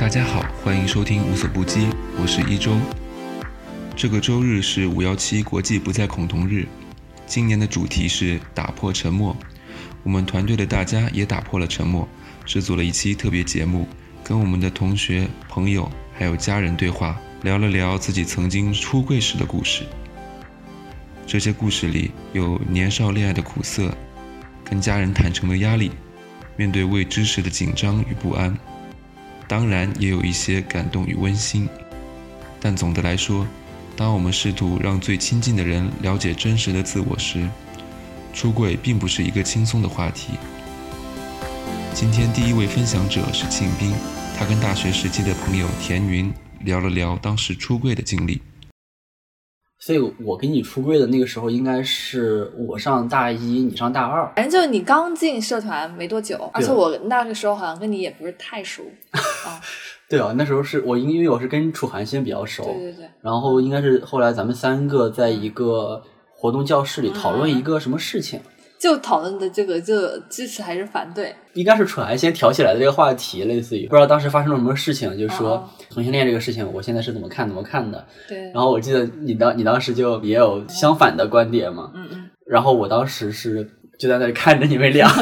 大家好，欢迎收听无所不击，我是一周。这个周日是五幺七国际不再恐同日，今年的主题是打破沉默。我们团队的大家也打破了沉默，制作了一期特别节目，跟我们的同学、朋友还有家人对话，聊了聊自己曾经出柜时的故事。这些故事里有年少恋爱的苦涩，跟家人坦诚的压力，面对未知时的紧张与不安，当然也有一些感动与温馨。但总的来说，当我们试图让最亲近的人了解真实的自我时，出柜并不是一个轻松的话题。今天第一位分享者是庆斌，他跟大学时期的朋友田云聊了聊当时出柜的经历。所以我跟你出柜的那个时候，应该是我上大一，你上大二。反正就是你刚进社团没多久，而且我那个时候好像跟你也不是太熟 啊。对啊，那时候是我因因为我是跟楚寒先比较熟，对对对。然后应该是后来咱们三个在一个活动教室里讨论一个什么事情，就讨论的这个就支持还是反对？应该是楚寒先挑起来的这个话题，类似于不知道当时发生了什么事情，就是说同性恋这个事情，我现在是怎么看怎么看的。对。然后我记得你当你当时就也有相反的观点嘛，嗯嗯。然后我当时是就在那里看着你们俩。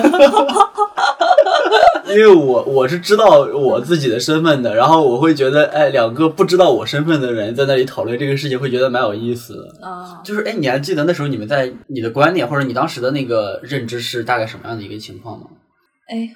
因为我我是知道我自己的身份的，然后我会觉得，哎，两个不知道我身份的人在那里讨论这个事情，会觉得蛮有意思的。啊，就是，哎，你还记得那时候你们在你的观点或者你当时的那个认知是大概什么样的一个情况吗？哎，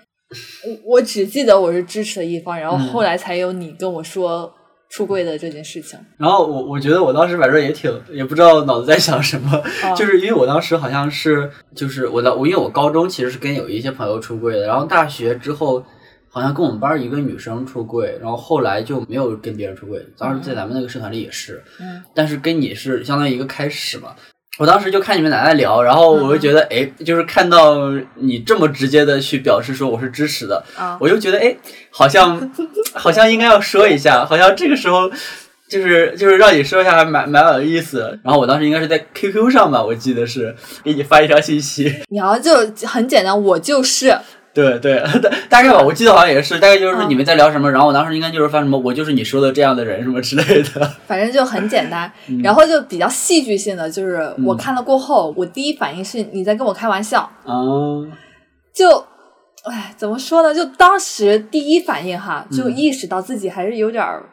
我我只记得我是支持的一方，然后后来才有你跟我说。出柜的这件事情，然后我我觉得我当时反正也挺也不知道脑子在想什么，就是因为我当时好像是就是我的我因为我高中其实是跟有一些朋友出柜的，然后大学之后好像跟我们班一个女生出柜，然后后来就没有跟别人出柜，当时在咱们那个社团里也是，嗯，但是跟你是相当于一个开始嘛。我当时就看你们俩在聊，然后我就觉得，哎，就是看到你这么直接的去表示说我是支持的，我就觉得，哎，好像 好像应该要说一下，好像这个时候就是就是让你说一下，还蛮蛮有意思。然后我当时应该是在 QQ 上吧，我记得是给你发一条信息，然后就很简单，我就是。对对，大大概吧，我记得好像也是，大概就是说你们在聊什么，然后我当时应该就是发什么，我就是你说的这样的人什么之类的。反正就很简单，然后就比较戏剧性的，就是我看了过后，我第一反应是你在跟我开玩笑。哦。就，哎，怎么说呢？就当时第一反应哈，就意识到自己还是有点儿。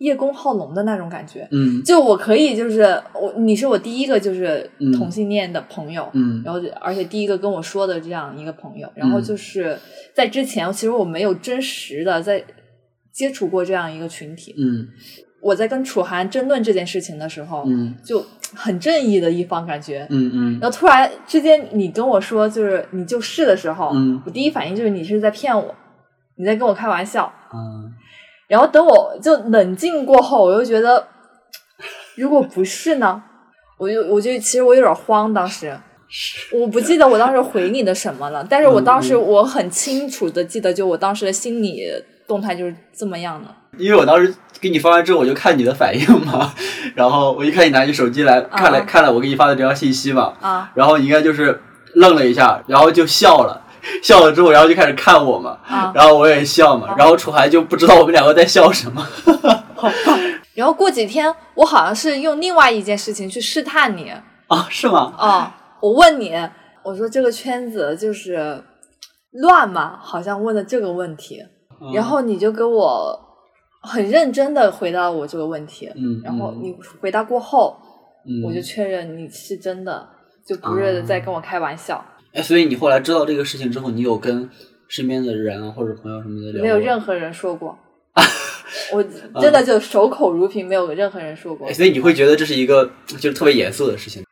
叶公好龙的那种感觉，嗯，就我可以就是我，你是我第一个就是同性恋的朋友，嗯，然后而且第一个跟我说的这样一个朋友，然后就是在之前其实我没有真实的在接触过这样一个群体，嗯，我在跟楚涵争论这件事情的时候，嗯，就很正义的一方感觉，嗯嗯，然后突然之间你跟我说就是你就是的时候，嗯，我第一反应就是你是在骗我，你在跟我开玩笑，嗯。然后等我就冷静过后，我又觉得，如果不是呢，我就我就其实我有点慌。当时我不记得我当时回你的什么了，但是我当时我很清楚的记得，就我当时的心理动态就是这么样的。因为我当时给你发完之后，我就看你的反应嘛，然后我一看你拿起手机来看了看了我给你发的这条信息嘛，啊，然后你应该就是愣了一下，然后就笑了。笑了之后，然后就开始看我嘛，然后我也笑嘛，然后楚涵就不知道我们两个在笑什么。好 然后过几天，我好像是用另外一件事情去试探你啊？是吗？啊！我问你，我说这个圈子就是乱嘛？好像问的这个问题，然后你就给我很认真的回答我这个问题。嗯，然后你回答过后，我就确认你是真的，就不是在跟我开玩笑。哎，所以你后来知道这个事情之后，你有跟身边的人啊或者朋友什么的聊？没有任何人说过，我真的就守口如瓶，没有任何人说过。所以你会觉得这是一个就是特别严肃的事情？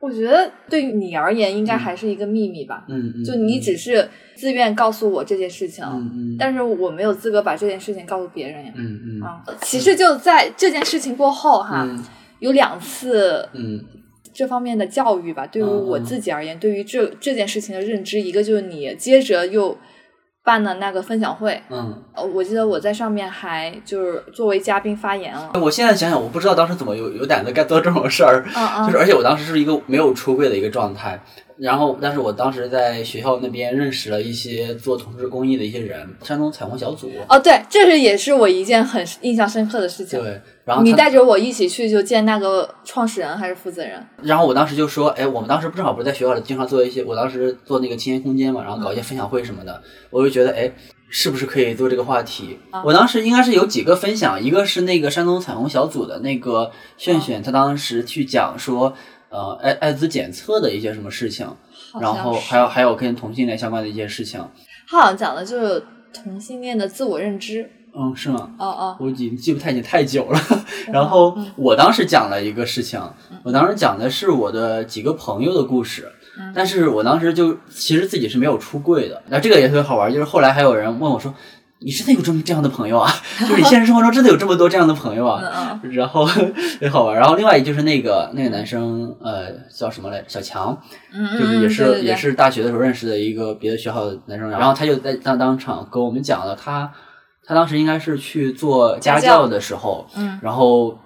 我觉得对于你而言，应该还是一个秘密吧。嗯嗯。就你只是自愿告诉我这件事情，嗯嗯。但是我没有资格把这件事情告诉别人呀。嗯嗯。啊，其实就在这件事情过后哈，有两次。嗯。这方面的教育吧，对于我自己而言，对于这这件事情的认知，一个就是你接着又办了那个分享会，嗯，我记得我在上面还就是作为嘉宾发言了。我现在想想，我不知道当时怎么有有胆子干做这种事儿，嗯嗯，就是而且我当时是一个没有出柜的一个状态，然后，但是我当时在学校那边认识了一些做同志公益的一些人，山东彩虹小组。哦，对，这是也是我一件很印象深刻的事情。对，然后你带着我一起去就见那个创始人还是负责人。然后我当时就说，哎，我们当时正好不是在学校里经常做一些，我当时做那个青年空间嘛，然后搞一些分享会什么的，我就觉得，哎，是不是可以做这个话题？我当时应该是有几个分享，一个是那个山东彩虹小组的那个炫炫，他当时去讲说。呃，艾艾滋检测的一些什么事情，然后还有还有跟同性恋相关的一些事情。他好像讲的就是同性恋的自我认知。嗯，是吗？哦哦，我已经记不太清太久了。然后我当时讲了一个事情，我当时讲的是我的几个朋友的故事，但是我当时就其实自己是没有出柜的。那这个也特别好玩，就是后来还有人问我说。你真的有这么这样的朋友啊？就是你现实生活中真的有这么多这样的朋友啊？然后很好玩。然后另外就是那个那个男生，呃，叫什么来？小强，就是也是也是大学的时候认识的一个别的学校的男生。然后他就在当当场跟我们讲了，他他当时应该是去做家教的时候，然后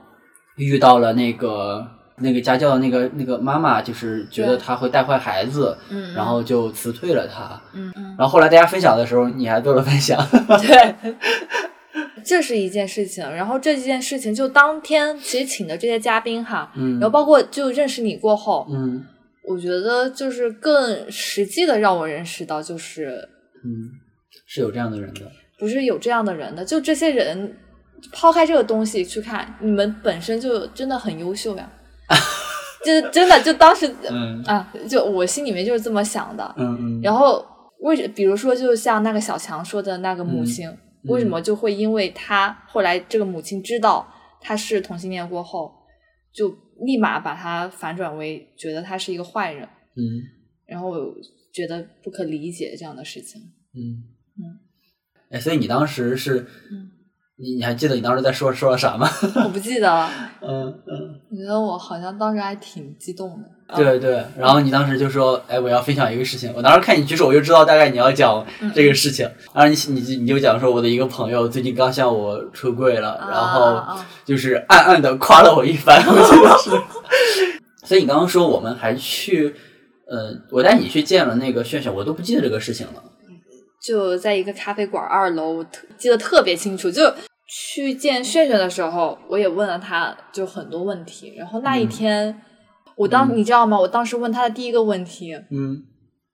遇到了那个。那个家教的那个那个妈妈就是觉得他会带坏孩子，嗯，然后就辞退了他，嗯嗯，然后后来大家分享的时候，你还做了分享，对，这是一件事情。然后这件事情就当天其实请的这些嘉宾哈，嗯，然后包括就认识你过后，嗯，我觉得就是更实际的让我认识到，就是嗯，是有这样的人的，不是有这样的人的，就这些人抛开这个东西去看，你们本身就真的很优秀呀。就真的就当时啊，就我心里面就是这么想的。嗯嗯。然后为比如说，就像那个小强说的那个母亲，为什么就会因为他后来这个母亲知道他是同性恋过后，就立马把他反转为觉得他是一个坏人？嗯。然后觉得不可理解这样的事情。嗯嗯。哎，所以你当时是。你你还记得你当时在说说了啥吗？我不记得了。嗯 嗯。我觉得我好像当时还挺激动的。对对，然后你当时就说：“哎，我要分享一个事情。”我当时看你举手，我就知道大概你要讲这个事情。然后你你你就讲说，我的一个朋友最近刚向我出柜了，然后就是暗暗的夸了我一番。我记得是。所以你刚刚说我们还去，呃，我带你去见了那个炫炫，我都不记得这个事情了。就在一个咖啡馆二楼，特记得特别清楚。就去见炫炫的时候，我也问了他就很多问题。然后那一天，我当你知道吗？我当时问他的第一个问题，嗯，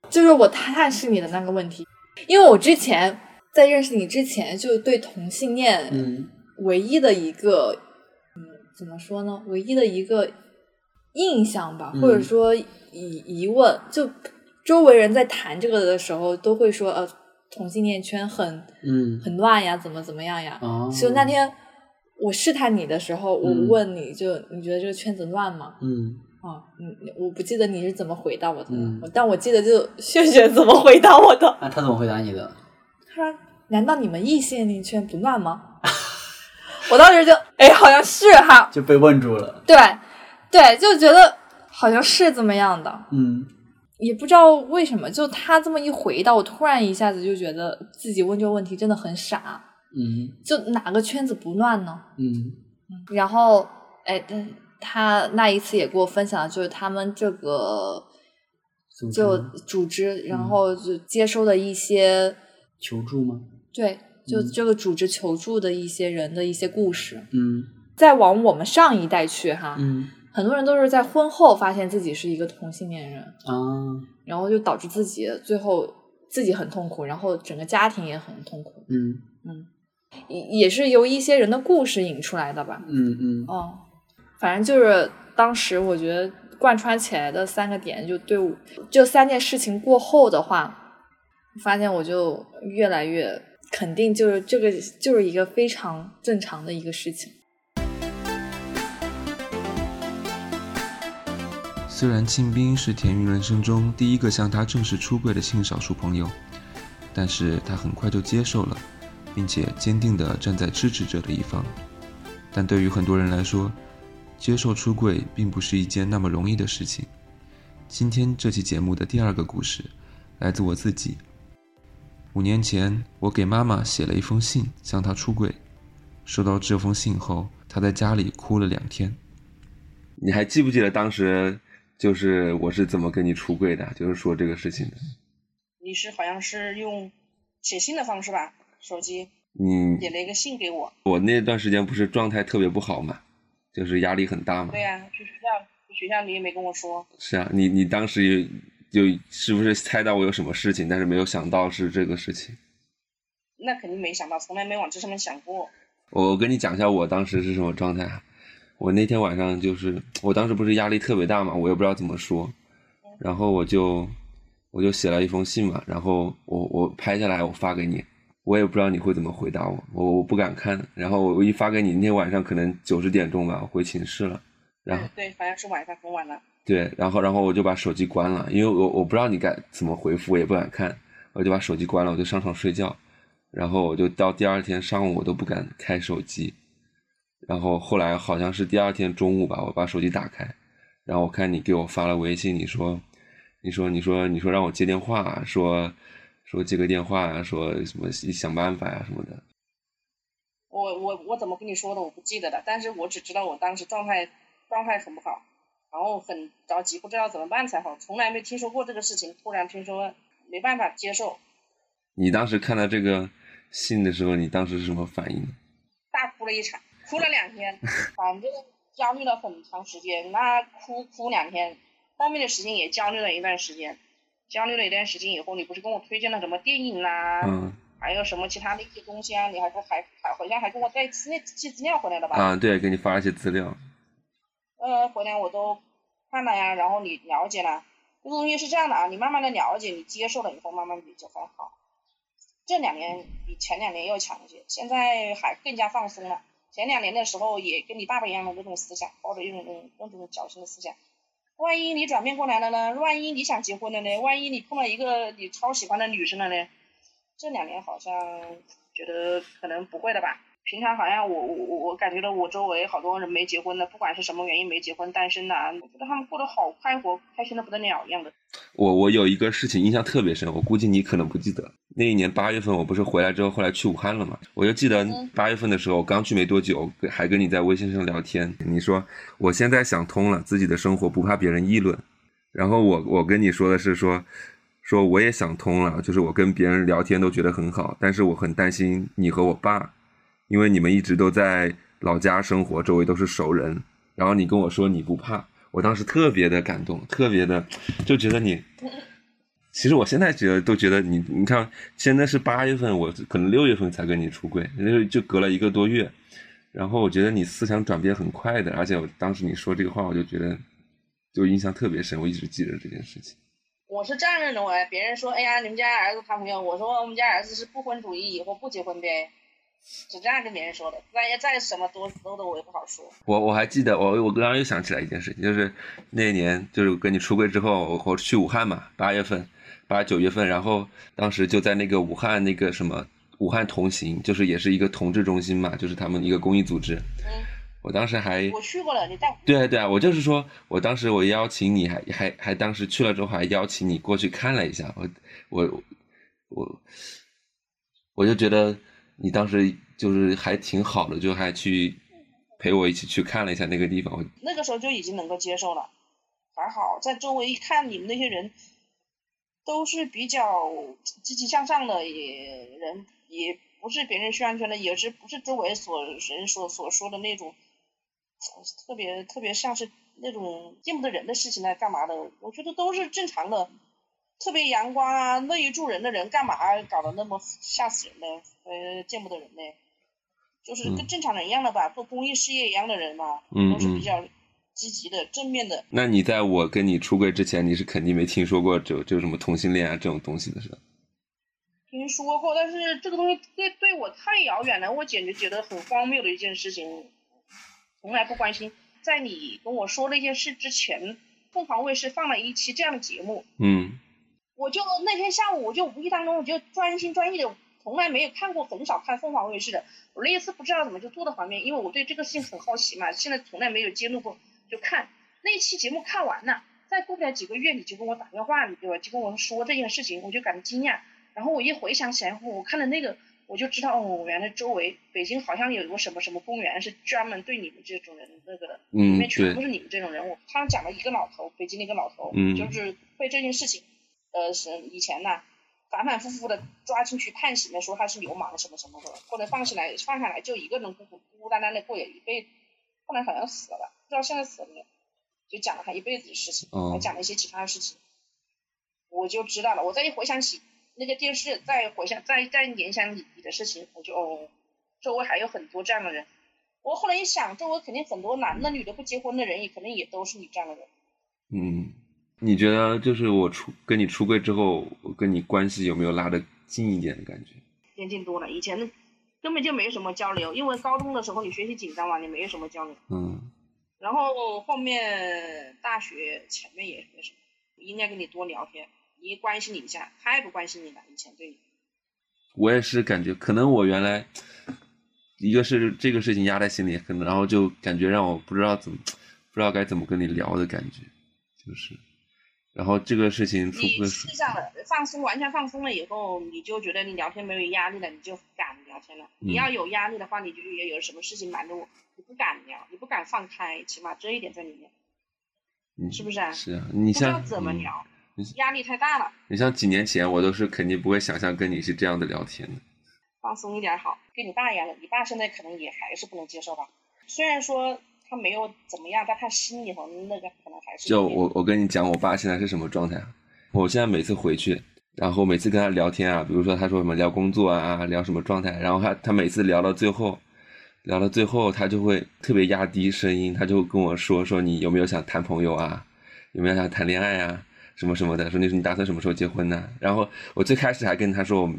就是我探视你的那个问题。因为我之前在认识你之前，就对同性恋，嗯，唯一的一个，嗯，怎么说呢？唯一的一个印象吧，或者说疑疑问，就周围人在谈这个的时候，都会说，呃。同性恋圈很嗯很乱呀，怎么怎么样呀？所以那天我试探你的时候，我问你就你觉得这个圈子乱吗？嗯啊嗯，我不记得你是怎么回答我的，但我记得就炫炫怎么回答我的。那他怎么回答你的？他说：“难道你们异性恋圈不乱吗？” 我当时就哎，好像是哈，就被问住了。对对，就觉得好像是这么样的。嗯。也不知道为什么，就他这么一回答，我突然一下子就觉得自己问这个问题真的很傻。嗯，就哪个圈子不乱呢？嗯，然后，哎，他他那一次也给我分享，就是他们这个就组织，然后就接收的一些求助吗？对，就这个组织求助的一些人的一些故事。嗯，再往我们上一代去哈。嗯。很多人都是在婚后发现自己是一个同性恋人啊，然后就导致自己最后自己很痛苦，然后整个家庭也很痛苦。嗯嗯，也也是由一些人的故事引出来的吧。嗯嗯哦，反正就是当时我觉得贯穿起来的三个点，就对我这三件事情过后的话，发现我就越来越肯定，就是这个就是一个非常正常的一个事情。虽然庆斌是田云人生中第一个向他正式出柜的性少数朋友，但是他很快就接受了，并且坚定地站在支持者的一方。但对于很多人来说，接受出柜并不是一件那么容易的事情。今天这期节目的第二个故事，来自我自己。五年前，我给妈妈写了一封信，向她出柜。收到这封信后，她在家里哭了两天。你还记不记得当时？就是我是怎么跟你出柜的，就是说这个事情的。你是好像是用写信的方式吧？手机，你写了一个信给我。我那段时间不是状态特别不好嘛，就是压力很大嘛。对呀，去学校，去学校你也没跟我说。是啊，你你当时就是不是猜到我有什么事情，但是没有想到是这个事情。那肯定没想到，从来没往这上面想过。我跟你讲一下我当时是什么状态。我那天晚上就是，我当时不是压力特别大嘛，我也不知道怎么说，然后我就我就写了一封信嘛，然后我我拍下来我发给你，我也不知道你会怎么回答我，我我不敢看，然后我一发给你，那天晚上可能九十点钟吧，我回寝室了，然后对，好像是晚上很晚了，对，然后然后我就把手机关了，因为我我不知道你该怎么回复，我也不敢看，我就把手机关了，我就上床睡觉。然后我就到第二天上午我都不敢开手机，然后后来好像是第二天中午吧，我把手机打开，然后我看你给我发了微信，你说，你说你说你说让我接电话，说说接个电话，说什么想办法呀什么的。我我我怎么跟你说的我不记得了，但是我只知道我当时状态状态很不好，然后很着急，不知道怎么办才好，从来没听说过这个事情，突然听说没办法接受。你当时看到这个？信的时候，你当时是什么反应？大哭了一场，哭了两天，反正焦虑了很长时间。那哭哭两天，后面的时间也焦虑了一段时间。焦虑了一段时间以后，你不是跟我推荐了什么电影啦，嗯，还有什么其他的一些东西啊？你还还还好像还跟我带资那寄资料回来了吧？啊，对，给你发了一些资料。呃，回来我都看了呀，然后你了解了。这个东西是这样的啊，你慢慢的了解，你接受了以后，慢慢的就还好。这两年比前两年要强一些，现在还更加放松了。前两年的时候也跟你爸爸一样的那种思想，抱着一种那种侥幸的思想。万一你转变过来了呢？万一你想结婚了呢？万一你碰到一个你超喜欢的女生了呢？这两年好像觉得可能不会了吧。平常好像我我我我感觉到我周围好多人没结婚的，不管是什么原因没结婚单身的，我觉得他们过得好快活，开心的不得了一样的。我我有一个事情印象特别深，我估计你可能不记得。那一年八月份，我不是回来之后后来去武汉了嘛？我就记得八月份的时候，刚去没多久，还跟你在微信上聊天。你说我现在想通了，自己的生活不怕别人议论。然后我我跟你说的是说说我也想通了，就是我跟别人聊天都觉得很好，但是我很担心你和我爸。因为你们一直都在老家生活，周围都是熟人，然后你跟我说你不怕，我当时特别的感动，特别的就觉得你，其实我现在觉得都觉得你，你看现在是八月份，我可能六月份才跟你出柜，就就隔了一个多月，然后我觉得你思想转变很快的，而且我当时你说这个话，我就觉得就印象特别深，我一直记着这件事情。我是这样认为，别人说哎呀你们家儿子谈朋友，我说我们家儿子是不婚主义，以后不结婚呗。是这样跟别人说的，再再什么多多的我也不好说。我我还记得，我我刚刚又想起来一件事情，就是那年就是跟你出柜之后，我我去武汉嘛，八月份，八九月份，然后当时就在那个武汉那个什么武汉同行，就是也是一个同志中心嘛，就是他们一个公益组织。嗯。我当时还我去过了，你带。对啊对啊，我就是说我当时我邀请你还还还当时去了之后还邀请你过去看了一下，我我我我就觉得。你当时就是还挺好的，就还去陪我一起去看了一下那个地方。那个时候就已经能够接受了，还好在周围一看，你们那些人都是比较积极向上的，也人也不是别人宣传的，也是不是周围所人所所说的那种特别特别像是那种见不得人的事情来干嘛的？我觉得都是正常的。特别阳光啊，乐于助人的人，干嘛搞得那么吓死人呢？呃，见不得人呢，就是跟正常人一样的吧，做公益事业一样的人嘛，都是比较积极的、正面的。那你在我跟你出柜之前，你是肯定没听说过就就什么同性恋啊这种东西的是吧？听说过，但是这个东西对对我太遥远了，我简直觉得很荒谬的一件事情，从来不关心。在你跟我说那件事之前，凤凰卫视放了一期这样的节目。嗯。我就那天下午，我就无意当中，我就专心专意的，从来没有看过，很少看凤凰卫视的。我那一次不知道怎么就坐到旁边，因为我对这个事情很好奇嘛，现在从来没有揭露过，就看那期节目看完了，再过不了几个月，你就跟我打电话，你对吧？就跟我说这件事情，我就感到惊讶。然后我一回想起来，我看了那个，我就知道哦，原来周围北京好像有一个什么什么公园是专门对你们这种人那个的，里面全部是你们这种人物。他讲了一个老头，北京的一个老头，就是被这件事情，呃，是以前呢反反复复的抓进去判刑的，说他是流氓什么什么的，后来放下来放下来就一个人孤孤孤单单的过了一辈子，后来好像死了吧，不知道现在死了没有，就讲了他一辈子的事情，还讲了一些其他的事情，我就知道了。我再一回想起。那个电视再回想，再再联想你你的事情，我就哦，周围还有很多这样的人。我后来一想，周围肯定很多男的、女的不结婚的人，也肯定也都是你这样的人。嗯，你觉得就是我出跟你出柜之后，我跟你关系有没有拉得近一点的感觉？接近多了，以前根本就没有什么交流，因为高中的时候你学习紧张嘛，你没有什么交流。嗯。然后后面大学前面也没什么，应该跟你多聊天。你关心你一下，他也不关心你了。以前对你，我也是感觉，可能我原来一个是这个事情压在心里，可能然后就感觉让我不知道怎么，不知道该怎么跟你聊的感觉，就是，然后这个事情出你实际上放松，完全放松了以后，你就觉得你聊天没有压力了，你就敢聊天了。你要有压力的话，你就也有什么事情瞒着我，你不敢聊，你不敢放开，起码这一点在里面，是不是啊？是啊，你像怎么聊？压力太大了。你像几年前，我都是肯定不会想象跟你是这样的聊天的。放松一点好，跟你爸一样的。你爸现在可能也还是不能接受吧？虽然说他没有怎么样，但他心里头那个可能还是。就我我跟你讲，我爸现在是什么状态啊？我现在每次回去，然后每次跟他聊天啊，比如说他说什么聊工作啊，聊什么状态，然后他他每次聊到最后，聊到最后他就会特别压低声音，他就跟我说说你有没有想谈朋友啊？有没有想谈恋爱啊？什么什么的，说那时候你打算什么时候结婚呢？然后我最开始还跟他说，我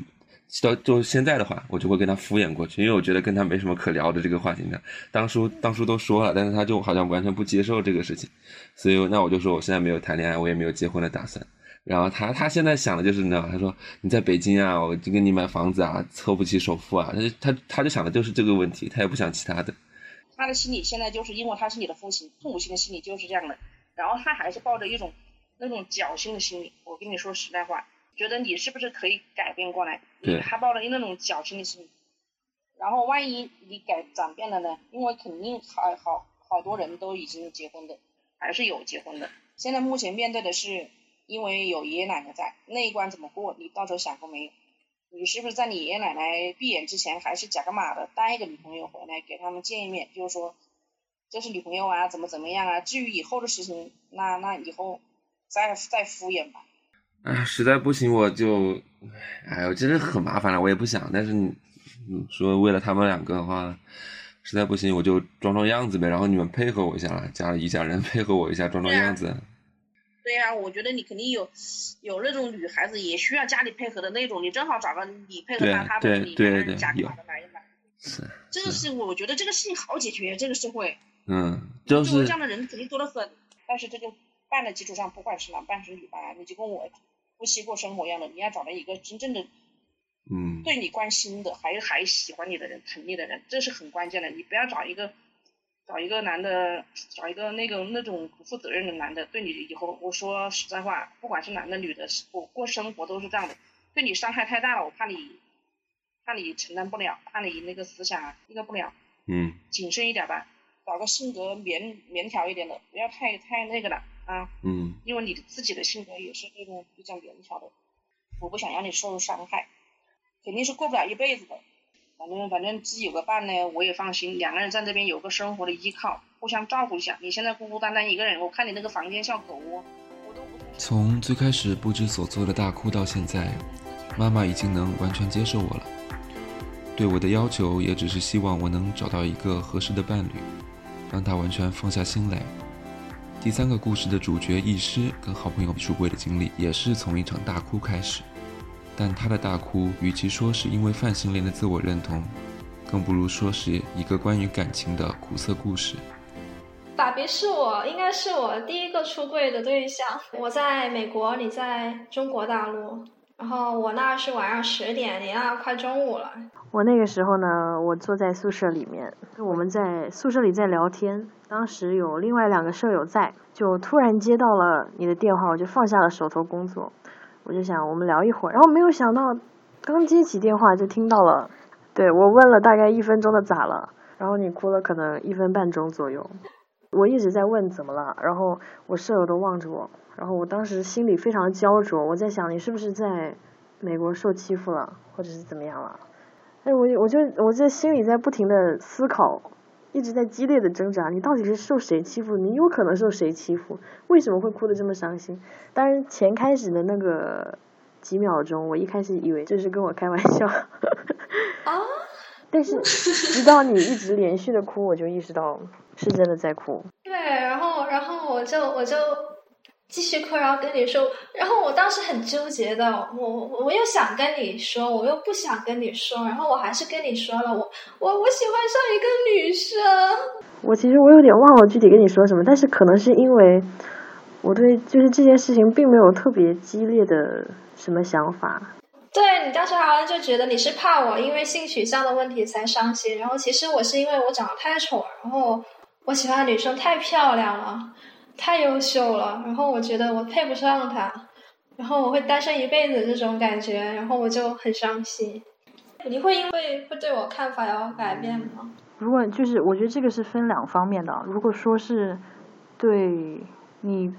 到就现在的话，我就会跟他敷衍过去，因为我觉得跟他没什么可聊的这个话题呢。当初当初都说了，但是他就好像完全不接受这个事情，所以那我就说我现在没有谈恋爱，我也没有结婚的打算。然后他他现在想的就是你知道，他说你在北京啊，我就给你买房子啊，凑不起首付啊，他他他就想的就是这个问题，他也不想其他的。他的心理现在就是因为他是你的父亲，父母亲的心理就是这样的，然后他还是抱着一种。那种侥幸的心理，我跟你说实在话，觉得你是不是可以改变过来？对。他抱着那种侥幸的心理，然后万一你改转变了呢？因为肯定好好好多人都已经结婚的，还是有结婚的。现在目前面对的是，因为有爷爷奶奶在，那一关怎么过？你到时候想过没有？你是不是在你爷爷奶奶闭眼之前，还是假个马的带一个女朋友回来给他们见一面？就是说，这是女朋友啊，怎么怎么样啊？至于以后的事情，那那以后。再再敷衍吧。哎，实在不行我就，哎，我真的很麻烦了，我也不想。但是你说为了他们两个的话，实在不行我就装装样子呗。然后你们配合我一下啦，家里一家人 配合我一下，装装样子。对呀，我觉得你肯定有有那种女孩子也需要家里配合的那种，你正好找个你配合她，她配合你，假假的来一来。是。这个是我觉得这个事情好解决，这个社会。嗯，就是。这样的人肯定多得很，但是这个。办的基础上，不管是男办是女办，你就跟我夫妻过生活一样的，你要找到一个真正的，嗯，对你关心的，还还喜欢你的人，疼你的人，这是很关键的。你不要找一个，找一个男的，找一个那个那种不负责任的男的，对你以后，我说实在话，不管是男的女的，我过生活都是这样的，对你伤害太大了，我怕你，怕你承担不了，怕你那个思想那个不了，嗯，谨慎一点吧，找个性格绵绵条一点的，不要太太那个了。啊，嗯，因为你的自己的性格也是那种比较勉强的，我不想让你受伤害，肯定是过不了一辈子的。反正反正自己有个伴呢，我也放心，两个人在这边有个生活的依靠，互相照顾一下。你现在孤孤单单一个人，我看你那个房间像狗窝，我都不。从最开始不知所措的大哭到现在，妈妈已经能完全接受我了，对我的要求也只是希望我能找到一个合适的伴侣，让她完全放下心来。第三个故事的主角易师跟好朋友出柜的经历，也是从一场大哭开始。但他的大哭，与其说是因为泛性恋的自我认同，更不如说是一个关于感情的苦涩故事。爸比是我，应该是我第一个出柜的对象。我在美国，你在中国大陆。然后我那是晚上十点，你那快中午了。我那个时候呢，我坐在宿舍里面，我们在宿舍里在聊天。当时有另外两个舍友在，就突然接到了你的电话，我就放下了手头工作，我就想我们聊一会儿。然后没有想到，刚接起电话就听到了对我问了大概一分钟的咋了，然后你哭了可能一分半钟左右。我一直在问怎么了，然后我舍友都望着我，然后我当时心里非常焦灼，我在想你是不是在美国受欺负了，或者是怎么样了？哎，我我就我在心里在不停的思考，一直在激烈的挣扎，你到底是受谁欺负？你有可能受谁欺负？为什么会哭得这么伤心？当然前开始的那个几秒钟，我一开始以为这是跟我开玩笑，啊，但是直到你一直连续的哭，我就意识到。是真的在哭，对，然后，然后我就我就继续哭，然后跟你说，然后我当时很纠结的，我我我又想跟你说，我又不想跟你说，然后我还是跟你说了，我我我喜欢上一个女生。我其实我有点忘了具体跟你说什么，但是可能是因为我对就是这件事情并没有特别激烈的什么想法。对你当时好像就觉得你是怕我因为性取向的问题才伤心，然后其实我是因为我长得太丑，然后。我喜欢的女生太漂亮了，太优秀了，然后我觉得我配不上他，然后我会单身一辈子这种感觉，然后我就很伤心。你会因为会对我看法有改变吗？如果就是我觉得这个是分两方面的，如果说是对你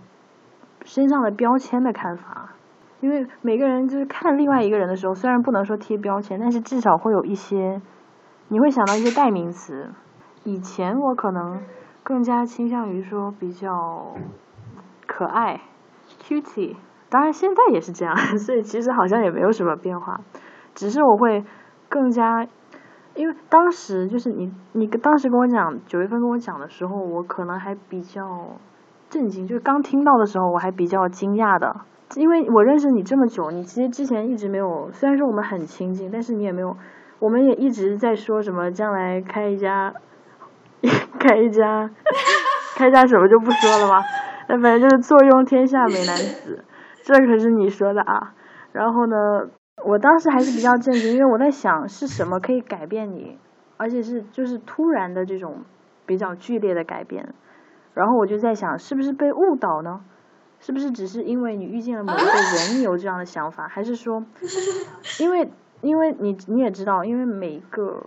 身上的标签的看法，因为每个人就是看另外一个人的时候，虽然不能说贴标签，但是至少会有一些，你会想到一些代名词。以前我可能更加倾向于说比较可爱，cute，当然现在也是这样，所以其实好像也没有什么变化，只是我会更加，因为当时就是你你当时跟我讲九月份跟我讲的时候，我可能还比较震惊，就是刚听到的时候我还比较惊讶的，因为我认识你这么久，你其实之前一直没有，虽然说我们很亲近，但是你也没有，我们也一直在说什么将来开一家。开一家，开家什么就不说了吧。那反正就是坐拥天下美男子，这可是你说的啊。然后呢，我当时还是比较震惊，因为我在想是什么可以改变你，而且是就是突然的这种比较剧烈的改变。然后我就在想，是不是被误导呢？是不是只是因为你遇见了某一个人，你有这样的想法？还是说，因为因为你你也知道，因为每一个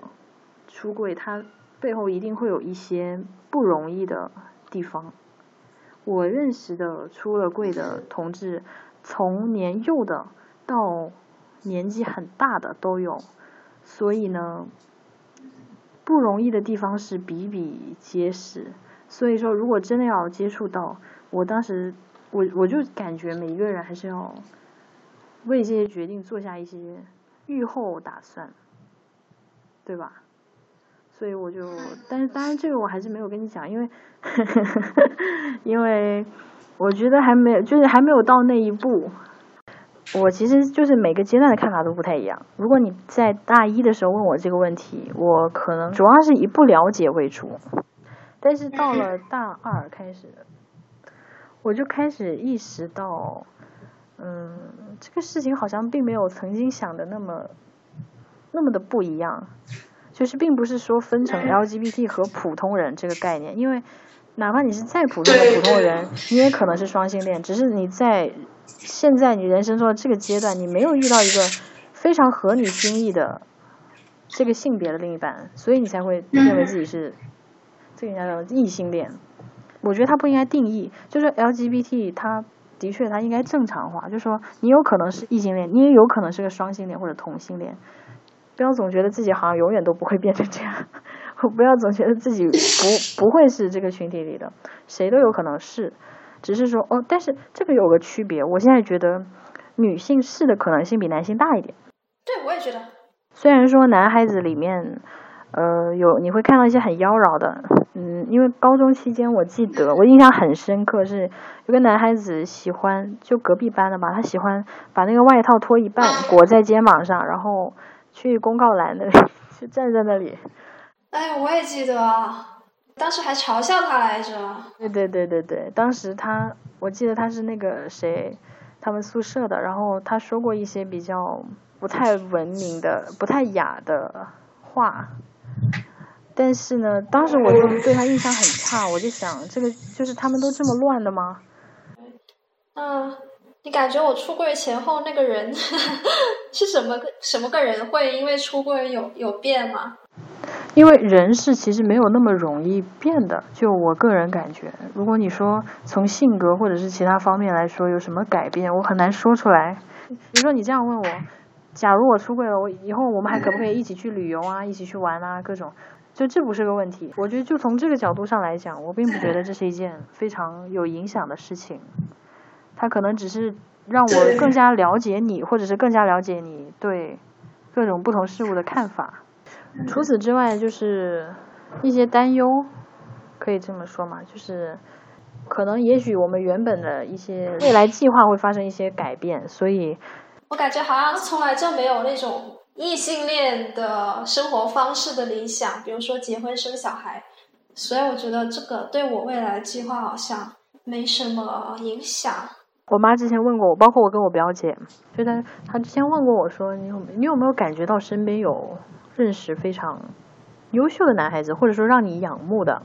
出轨他。背后一定会有一些不容易的地方。我认识的出了柜的同志，从年幼的到年纪很大的都有，所以呢，不容易的地方是比比皆是。所以说，如果真的要接触到，我当时我我就感觉每一个人还是要为这些决定做下一些预后打算，对吧？所以我就，但是当然这个我还是没有跟你讲，因为，因为我觉得还没有，就是还没有到那一步。我其实就是每个阶段的看法都不太一样。如果你在大一的时候问我这个问题，我可能主要是以不了解为主。但是到了大二开始，我就开始意识到，嗯，这个事情好像并没有曾经想的那么，那么的不一样。就是并不是说分成 LGBT 和普通人这个概念，因为哪怕你是再普通的普通人，你也可能是双性恋，只是你在现在你人生中的这个阶段，你没有遇到一个非常合你心意的这个性别的另一半，所以你才会认为自己是这个叫异性恋。我觉得他不应该定义，就是 LGBT，他的确他应该正常化，就是说你有可能是异性恋，你也有可能是个双性恋或者同性恋。不要总觉得自己好像永远都不会变成这样，不要总觉得自己不不会是这个群体里的，谁都有可能是，只是说哦，但是这个有个区别，我现在觉得女性是的可能性比男性大一点。对，我也觉得。虽然说男孩子里面，呃，有你会看到一些很妖娆的，嗯，因为高中期间我记得我印象很深刻是有个男孩子喜欢就隔壁班的嘛，他喜欢把那个外套脱一半 裹在肩膀上，然后。去公告栏那里，就站在那里。哎，我也记得，当时还嘲笑他来着。对对对对对，当时他，我记得他是那个谁，他们宿舍的，然后他说过一些比较不太文明的、不太雅的话。但是呢，当时我就对他印象很差，我就想，这个就是他们都这么乱的吗？嗯。你感觉我出柜前后那个人 是什么个什么个人？会因为出柜有有变吗？因为人是其实没有那么容易变的，就我个人感觉，如果你说从性格或者是其他方面来说有什么改变，我很难说出来。比如说你这样问我，假如我出柜了，我以后我们还可不可以一起去旅游啊，一起去玩啊，各种，就这不是个问题。我觉得就从这个角度上来讲，我并不觉得这是一件非常有影响的事情。他可能只是让我更加了解你，或者是更加了解你对各种不同事物的看法。除此之外，就是一些担忧，可以这么说嘛？就是可能也许我们原本的一些未来计划会发生一些改变，所以我感觉好像从来就没有那种异性恋的生活方式的理想，比如说结婚生小孩。所以我觉得这个对我未来计划好像没什么影响。我妈之前问过我，包括我跟我表姐，就她她之前问过我说，你有你有没有感觉到身边有认识非常优秀的男孩子，或者说让你仰慕的？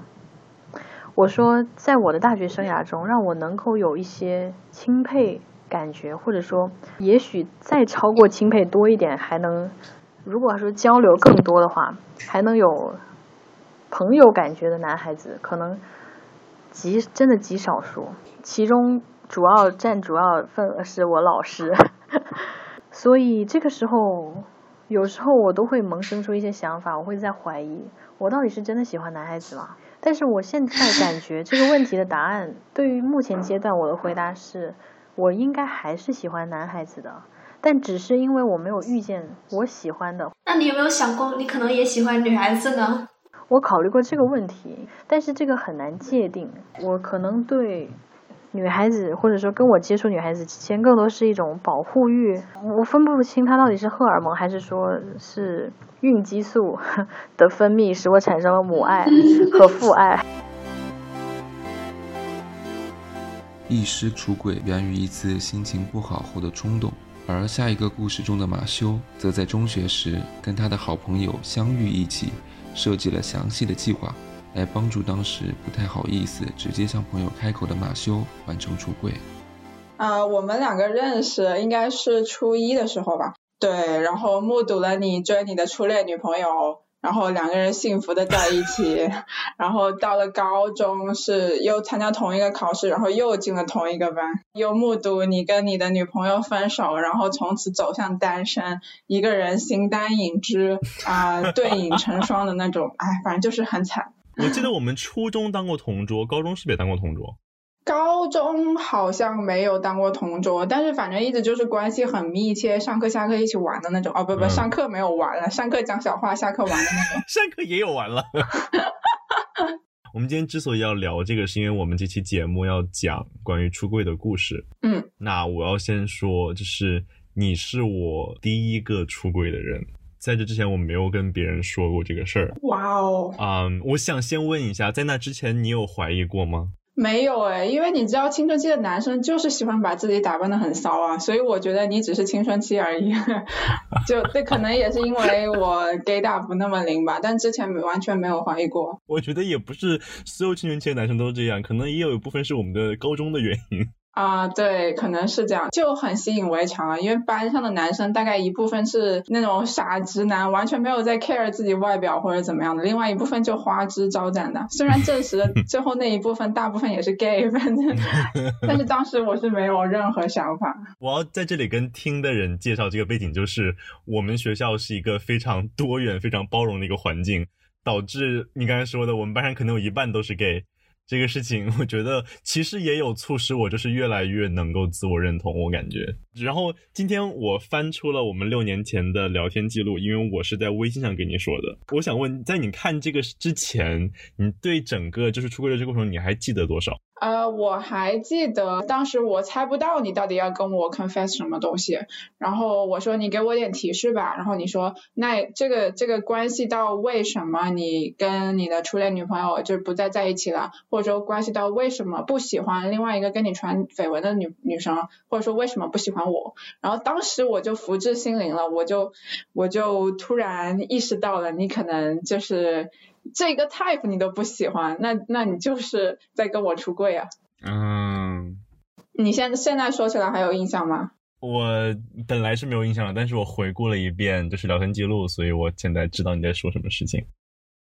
我说，在我的大学生涯中，让我能够有一些钦佩感觉，或者说也许再超过钦佩多一点，还能如果说交流更多的话，还能有朋友感觉的男孩子，可能极真的极少数，其中。主要占主要份额是我老师，所以这个时候，有时候我都会萌生出一些想法，我会在怀疑，我到底是真的喜欢男孩子吗？但是我现在感觉这个问题的答案，对于目前阶段我的回答是，我应该还是喜欢男孩子的，但只是因为我没有遇见我喜欢的。那你有没有想过，你可能也喜欢女孩子呢？我考虑过这个问题，但是这个很难界定，我可能对。女孩子，或者说跟我接触女孩子之前，更多是一种保护欲。我分不清它到底是荷尔蒙，还是说是孕激素 的分泌，使我产生了母爱和 父爱。一师出轨源于一次心情不好后的冲动，而下一个故事中的马修，则在中学时跟他的好朋友相遇一起，设计了详细的计划。来帮助当时不太好意思直接向朋友开口的马修完成出柜。啊，我们两个认识应该是初一的时候吧？对，然后目睹了你追你的初恋女朋友，然后两个人幸福的在一起，然后到了高中是又参加同一个考试，然后又进了同一个班，又目睹你跟你的女朋友分手，然后从此走向单身，一个人形单影只啊，对影成双的那种，哎，反正就是很惨。我记得我们初中当过同桌，高中是不是也当过同桌？高中好像没有当过同桌，但是反正一直就是关系很密切，上课下课一起玩的那种。哦不不，上课没有玩了，上课讲小话，下课玩的那种。上课也有玩了。我们今天之所以要聊这个，是因为我们这期节目要讲关于出柜的故事。嗯。那我要先说，就是你是我第一个出柜的人。在这之前，我没有跟别人说过这个事儿。哇哦！嗯，我想先问一下，在那之前，你有怀疑过吗？没有哎，因为你知道，青春期的男生就是喜欢把自己打扮的很骚啊，所以我觉得你只是青春期而已。就这可能也是因为我 gay 大不那么灵吧，但之前完全没有怀疑过。我觉得也不是所有青春期的男生都这样，可能也有一部分是我们的高中的原因。啊，对，可能是这样，就很习以为常了。因为班上的男生大概一部分是那种傻直男，完全没有在 care 自己外表或者怎么样的，另外一部分就花枝招展的。虽然证实了 最后那一部分大部分也是 gay，反正，但是当时我是没有任何想法。我要在这里跟听的人介绍这个背景，就是我们学校是一个非常多元、非常包容的一个环境，导致你刚才说的，我们班上可能有一半都是 gay。这个事情，我觉得其实也有促使我，就是越来越能够自我认同。我感觉，然后今天我翻出了我们六年前的聊天记录，因为我是在微信上跟你说的。我想问，在你看这个之前，你对整个就是出柜的这个过程，你还记得多少？呃，我还记得当时我猜不到你到底要跟我 confess 什么东西，然后我说你给我点提示吧，然后你说那这个这个关系到为什么你跟你的初恋女朋友就不再在一起了，或者说关系到为什么不喜欢另外一个跟你传绯闻的女女生，或者说为什么不喜欢我，然后当时我就福至心灵了，我就我就突然意识到了你可能就是。这个 type 你都不喜欢，那那你就是在跟我出柜啊？嗯，你现现在说起来还有印象吗？我本来是没有印象的，但是我回顾了一遍就是聊天记录，所以我现在知道你在说什么事情。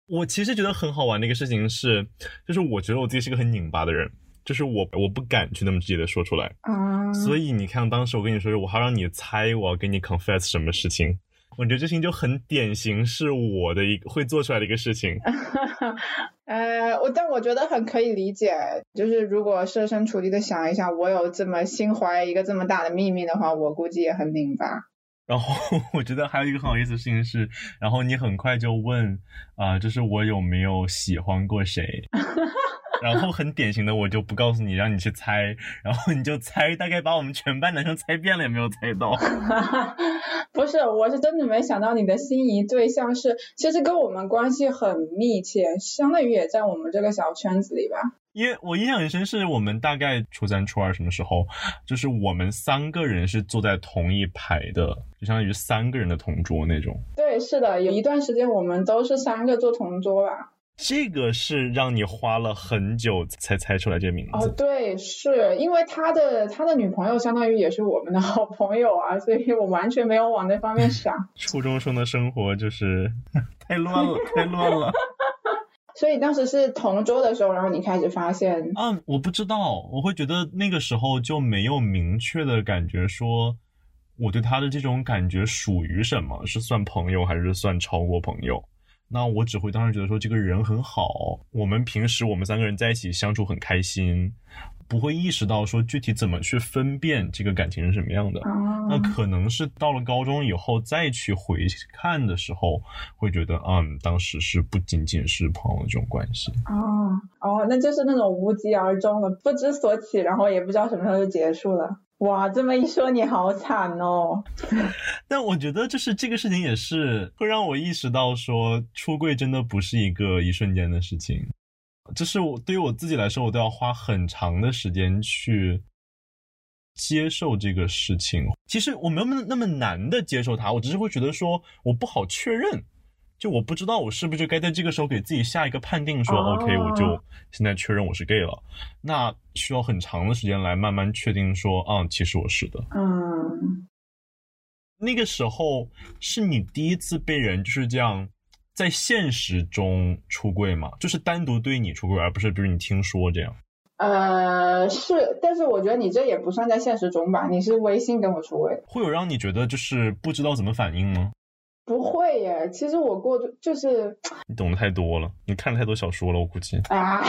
我其实觉得很好玩的一个事情是，就是我觉得我自己是个很拧巴的人，就是我我不敢去那么直接的说出来。啊，所以你看，当时我跟你说，我还让你猜我要跟你 confess 什么事情。我觉得这事情就很典型，是我的一个会做出来的一个事情。呃，我但我觉得很可以理解，就是如果设身处地的想一下，我有这么心怀一个这么大的秘密的话，我估计也很拧巴。然后我觉得还有一个很有意思的事情是，然后你很快就问啊，就是我有没有喜欢过谁？然后很典型的，我就不告诉你，让你去猜，然后你就猜，大概把我们全班男生猜遍了，也没有猜到。不是，我是真的没想到你的心仪对象是，其实跟我们关系很密切，相当于也在我们这个小圈子里吧。因为我印象很深，是我们大概初三、初二什么时候，就是我们三个人是坐在同一排的，就相当于三个人的同桌那种。对，是的，有一段时间我们都是三个坐同桌吧。这个是让你花了很久才猜出来这个名字哦，对，是因为他的他的女朋友相当于也是我们的好朋友啊，所以我完全没有往那方面想。初中生的生活就是 太乱了，太乱了。所以当时是同桌的时候，然后你开始发现啊，我不知道，我会觉得那个时候就没有明确的感觉说我对他的这种感觉属于什么，是算朋友还是算超过朋友。那我只会当时觉得说这个人很好，我们平时我们三个人在一起相处很开心，不会意识到说具体怎么去分辨这个感情是什么样的。那可能是到了高中以后再去回看的时候，会觉得嗯，当时是不仅仅是朋友这种关系。哦哦，那就是那种无疾而终了，不知所起，然后也不知道什么时候就结束了。哇，这么一说你好惨哦！但我觉得就是这个事情也是会让我意识到，说出柜真的不是一个一瞬间的事情，这是我对于我自己来说，我都要花很长的时间去接受这个事情。其实我没有那么那么难的接受它，我只是会觉得说我不好确认。就我不知道我是不是该在这个时候给自己下一个判定，说 OK，我就现在确认我是 gay 了。那需要很长的时间来慢慢确定说，啊，其实我是的。嗯，那个时候是你第一次被人就是这样在现实中出柜吗？就是单独对你出柜，而不是比如你听说这样。呃，是，但是我觉得你这也不算在现实中吧？你是微信跟我出柜，会有让你觉得就是不知道怎么反应吗？不会耶，其实我过度就是你懂得太多了，你看了太多小说了，我估计啊，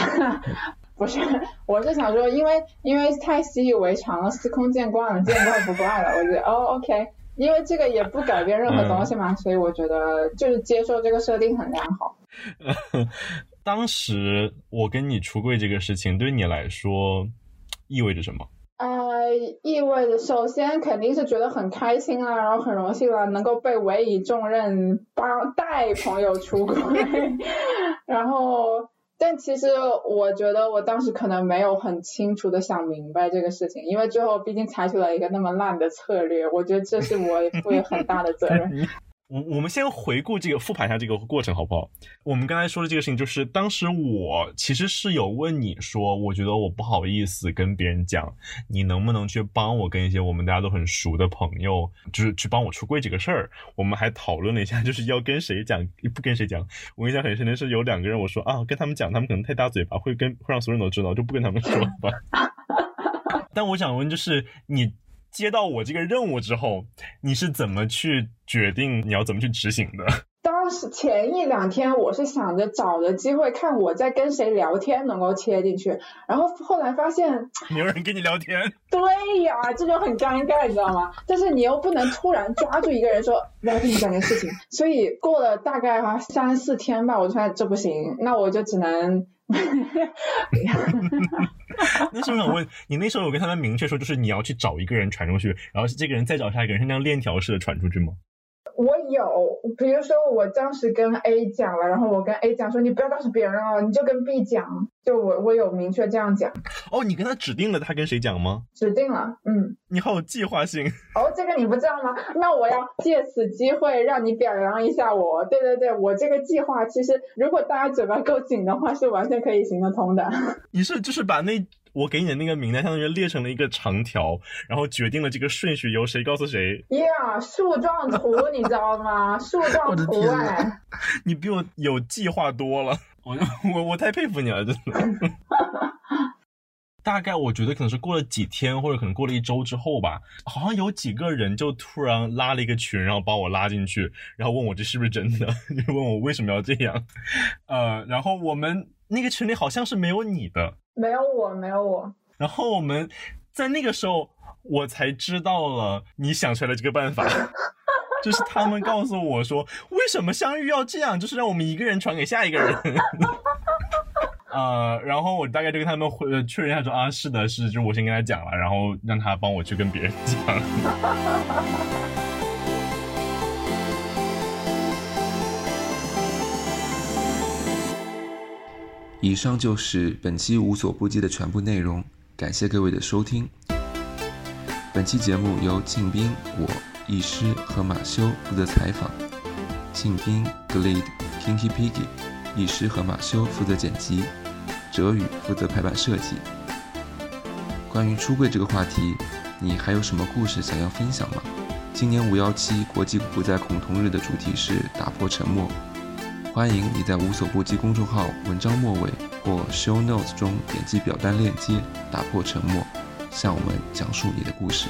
不是，我是想说，因为因为太习以为常了，司空见惯了，见怪不怪了，我觉得哦，OK，因为这个也不改变任何东西嘛，所以我觉得就是接受这个设定很良好。当时我跟你出柜这个事情，对你来说意味着什么？呃，意味着首先肯定是觉得很开心啦，然后很荣幸啦，能够被委以重任帮带朋友出轨，然后，但其实我觉得我当时可能没有很清楚的想明白这个事情，因为最后毕竟采取了一个那么烂的策略，我觉得这是我负有很大的责任。我我们先回顾这个复盘一下这个过程好不好？我们刚才说的这个事情，就是当时我其实是有问你说，我觉得我不好意思跟别人讲，你能不能去帮我跟一些我们大家都很熟的朋友，就是去帮我出柜这个事儿？我们还讨论了一下，就是要跟谁讲，不跟谁讲。我印象很深的是有两个人，我说啊，跟他们讲，他们可能太大嘴巴，会跟会让所有人都知道，就不跟他们说吧。但我想问，就是你。接到我这个任务之后，你是怎么去决定你要怎么去执行的？当时前一两天我是想着找个机会看我在跟谁聊天能够切进去，然后后来发现 没有人跟你聊天。对呀，这就很尴尬，你知道吗？但是你又不能突然抓住一个人说我要跟你讲件事情，所以过了大概哈三四天吧，我就发现这不行，那我就只能。那是不是想问你，那时候有跟他们明确说，就是你要去找一个人传出去，然后这个人再找下一个人，是那样链条式的传出去吗？我有，比如说我当时跟 A 讲了，然后我跟 A 讲说，你不要告诉别人哦，你就跟 B 讲。就我我有明确这样讲。哦，你跟他指定了他跟谁讲吗？指定了，嗯。你好有计划性。哦，这个你不知道吗？那我要借此机会让你表扬一下我。对对对，我这个计划其实如果大家嘴巴够紧的话，是完全可以行得通的。你是就是把那。我给你的那个名单，相当于列成了一个长条，然后决定了这个顺序由谁告诉谁。呀，树状图 你知道吗？树状图哎，你比我有计划多了，我我我太佩服你了，真的。大概我觉得可能是过了几天，或者可能过了一周之后吧，好像有几个人就突然拉了一个群，然后把我拉进去，然后问我这是不是真的，就问我为什么要这样。呃，然后我们那个群里好像是没有你的，没有我，没有我。然后我们在那个时候，我才知道了你想出来的这个办法，就是他们告诉我说，为什么相遇要这样，就是让我们一个人传给下一个人。呃，然后我大概就跟他们会确认一下，说啊，是的，是，就是我先跟他讲了，然后让他帮我去跟别人讲。以上就是本期无所不击的全部内容，感谢各位的收听。本期节目由庆斌、我、易师和马修负责采访，庆斌、Glade、Kinky Piggy、易师和马修负责剪辑。哲宇负责排版设计。关于出柜这个话题，你还有什么故事想要分享吗？今年五幺七国际不再恐同日的主题是打破沉默。欢迎你在无所不及公众号文章末尾或 show notes 中点击表单链接，打破沉默，向我们讲述你的故事。